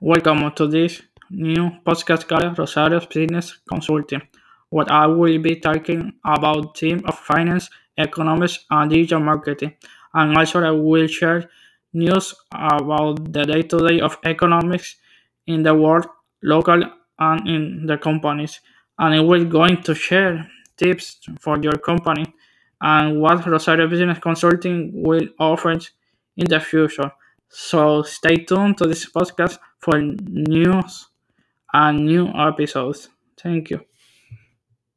Welcome to this new podcast called Rosario Business Consulting, where I will be talking about team of finance, economics, and digital marketing. And also I will share news about the day-to-day of economics in the world, local and in the companies. And I will going to share tips for your company and what Rosario Business Consulting will offer in the future. So stay tuned to this podcast for news and new episodes. Thank you.